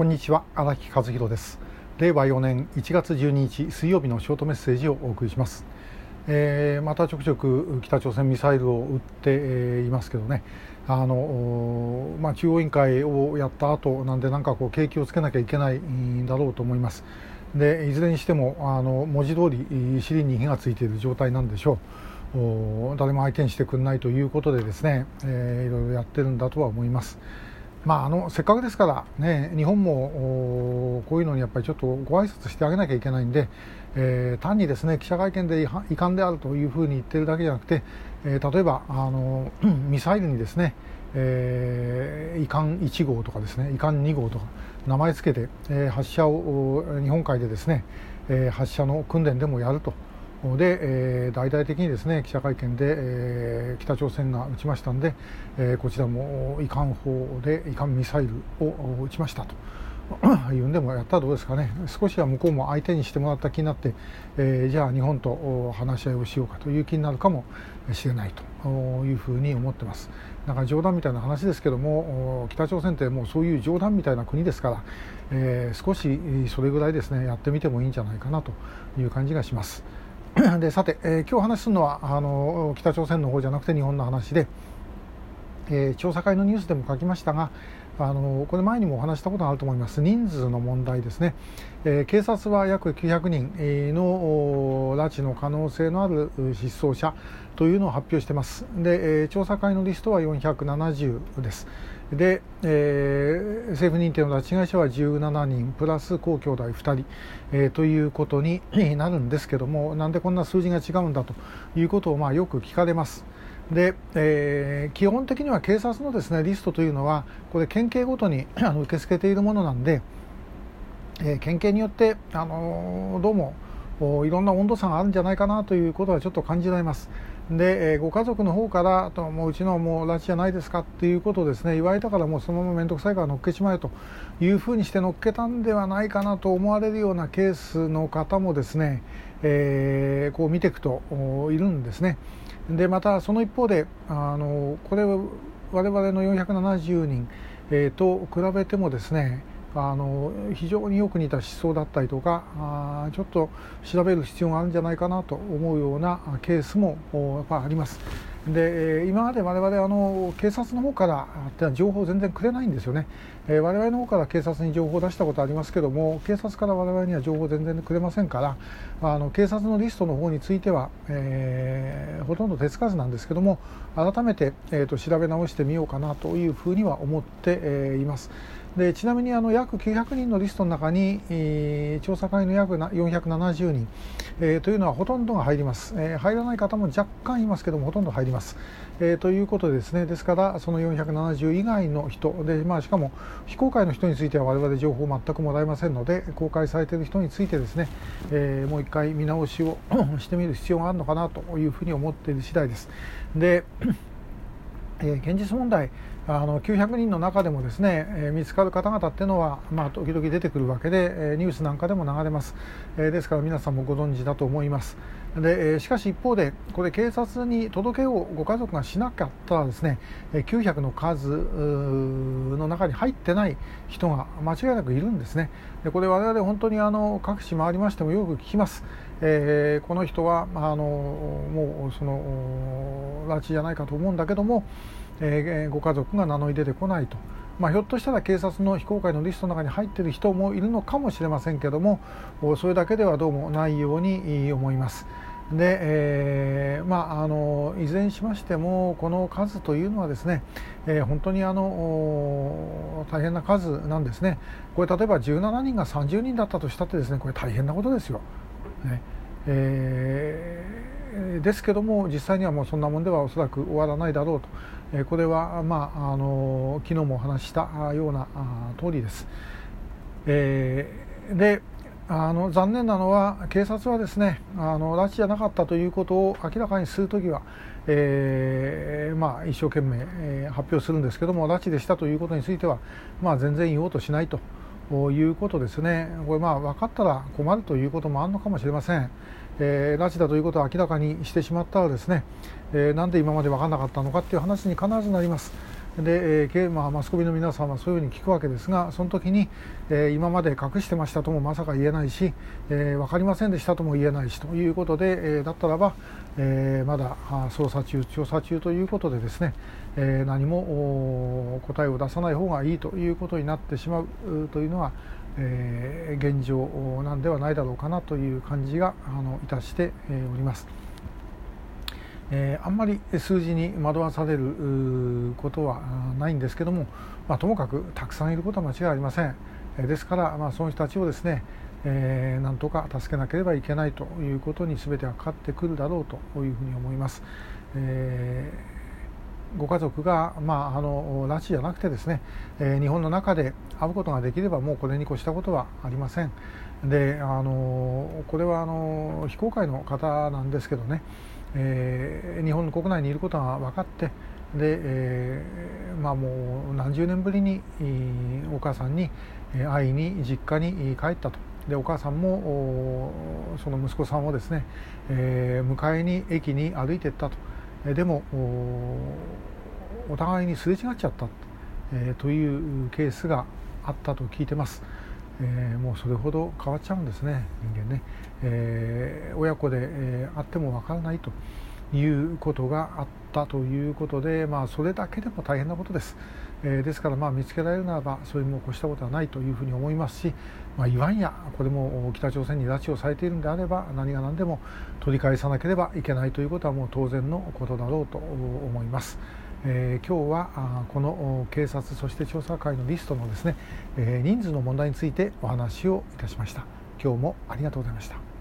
こんにちは荒木和弘です。令和4年1月12日水曜日のショートメッセージをお送りします、えー、またちょくちょく北朝鮮ミサイルを撃っていますけどね。あの、まあ、中央委員会をやった後なんでなんかこう景気をつけなきゃいけないんだろうと思います。でいずれにしてもあの文字通り尻に火がついている状態なんでしょう。誰も相手にしてくれないということでですね、えー、いろいろやってるんだとは思います。まあ、あのせっかくですから、ね、日本もこういうのにやっぱりちょっとご挨拶してあげなきゃいけないんで、えー、単にですね記者会見で遺憾であるというふうに言ってるだけじゃなくて、えー、例えばあの ミサイルにですね、えー、遺憾1号とかですね遺憾2号とか名前つけて、えー、発射を日本海でですね、えー、発射の訓練でもやると。で、えー、大々的にですね記者会見で、えー、北朝鮮が撃ちましたんで、えー、こちらも遺憾砲で遺憾ミサイルを撃ちましたと。いうんでもやったらどうですかね、少しは向こうも相手にしてもらった気になって、えー、じゃあ日本と話し合いをしようかという気になるかもしれないというふうに思ってます。なんか冗談みたいな話ですけども、北朝鮮ってもうそういう冗談みたいな国ですから、えー、少しそれぐらいですねやってみてもいいんじゃないかなという感じがします。でさて、えー、今日話すのはあの北朝鮮の方じゃなくて日本の話で、えー、調査会のニュースでも書きましたがあのこれ前にもお話したことがあると思います。人数の問題ですね、えー、警察は約900人の拉致の可能性のある失踪者というのを発表しています。で、えー、調査会のリストは470です。で、えー、政府認定の拉致被害者は17人プラス高兄弟2人、えー、ということになるんですけどもなんでこんな数字が違うんだということをまあよく聞かれます。で、えー、基本的には警察のですねリストというのはこれ県警ごとに あの受け付けているものなんで、えー、県警によってあのー、どうもいろんな温度差があるんじゃないかなということはちょっと感じられます。で、えご家族の方からともううちのもう拉致じゃないですかっていうことをですね言われたからもうそのまま面倒くさいから乗っけちまえというふうにして乗っけたんではないかなと思われるようなケースの方もですね、えー、こう見ていくといるんですね。でまたその一方であのこれ我々の470人、えー、と比べてもですねあの非常によく似た思想だったりとかあちょっと調べる必要があるんじゃないかなと思うようなケースもやっぱあります。で今まで我々あの警察の方から情報を全然くれないんですよね、えー、我々の方から警察に情報を出したことありますけども警察から我々には情報を全然くれませんからあの警察のリストの方については、えー、ほとんど手つかずなんですけども改めて、えーと、調べ直してみようかなというふうには思って、えー、います。でちなみにあの約900人のリストの中に、えー、調査会の約470人、えー、というのはほとんどが入ります、えー、入らない方も若干いますけどもほとんど入ります、えー、ということでですねですからその470以外の人で、まあ、しかも非公開の人については我々情報全くもらえませんので公開されている人についてですね、え、もう一回見直しをしてみる必要があるのかなというふうに思っている次第です。で、え、現実問題あの900人の中でもですね、え、見つかる方々っていうのは、まあ、時々出てくるわけで、え、ニュースなんかでも流れます、え、ですから皆さんもご存知だと思います。で、しかし一方でこれ警察に届けをご家族がしなかったらですね900の数の中に入ってない人が間違いなくいるんですね。でこれ我々本当にあの各地回りましてもよく聞きます、えこの人はあのもうその拉致じゃないかと思うんだけどもえー、ご家族が名乗り出てこないと、まあ、ひょっとしたら警察の非公開のリストの中に入っている人もいるのかもしれませんけどもそれだけではどうもないように思います。で、えー、まあ、あのいずれにしましてもこの数というのはですね、えー、本当にあの大変な数なんですねこれ例えば17人が30人だったとしたってですねこれ大変なことですよ。ねえー、ですけども実際にはもうそんなもんではおそらく終わらないだろうとこれは、まあ、あの昨日もお話ししたような通りです。えー、であの残念なのは警察はですねあの拉致じゃなかったということを明らかにするときは、えー、まあ、一生懸命、発表するんですけども拉致でしたということについては、まあ、全然言おうとしないということですねこれまあ分かったら困るということもあるのかもしれません。えー、拉致だということを明らかにしてしまったらですね、えー、なんで今まで分からなかったのかっていう話に必ずなります。で、えーまあ、マスコミの皆さんはそういうふうに聞くわけですがその時に、えー、今まで隠してましたともまさか言えないし、えー、分かりませんでしたとも言えないしということで、えー、だったらば、えー、まだ捜査中調査中ということでですね、えー、何も答えを出さない方がいいということになってしまうというのは、えー、現状なんではないだろうかなという感じがあのいたしております。えー、あんまり数字に惑わされることはないんですけども、まあ、ともかくたくさんいることは間違いありません、え、ですから、まあ、その人たちをですね、えー、なんとか助けなければいけないということに全てはかかってくるだろうというふうに思います。えー、ご家族が、まあ、あの拉致じゃなくてですね、えー、日本の中で会うことができればもうこれに越したことはありません。であのこれはあの非公開の方なんですけどねえー、日本の国内にいることが分かってで、えー、まあ、もう何十年ぶりにお母さんに会いに実家に帰ったと。でお母さんもその息子さんをですね、えー、迎えに駅に歩いていったと。でもお互いにすれ違っちゃった、えー、というケースがあったと聞いてます。えー、もうそれほど変わっちゃうんですね人間ね、えー、親子で、えー、あってもわからないということがあったということで、まあ、それだけでも大変なことです、えー、ですからまあ見つけられるならばそれにも越したことはないというふうに思いますし、まあ、いわんやこれも北朝鮮に拉致をされているのであれば何が何でも取り返さなければいけないということはもう当然のことだろうと思います。えー、今日はこの警察そして調査会のリストのですね、えー、人数の問題についてお話をいたしました。今日もありがとうございました。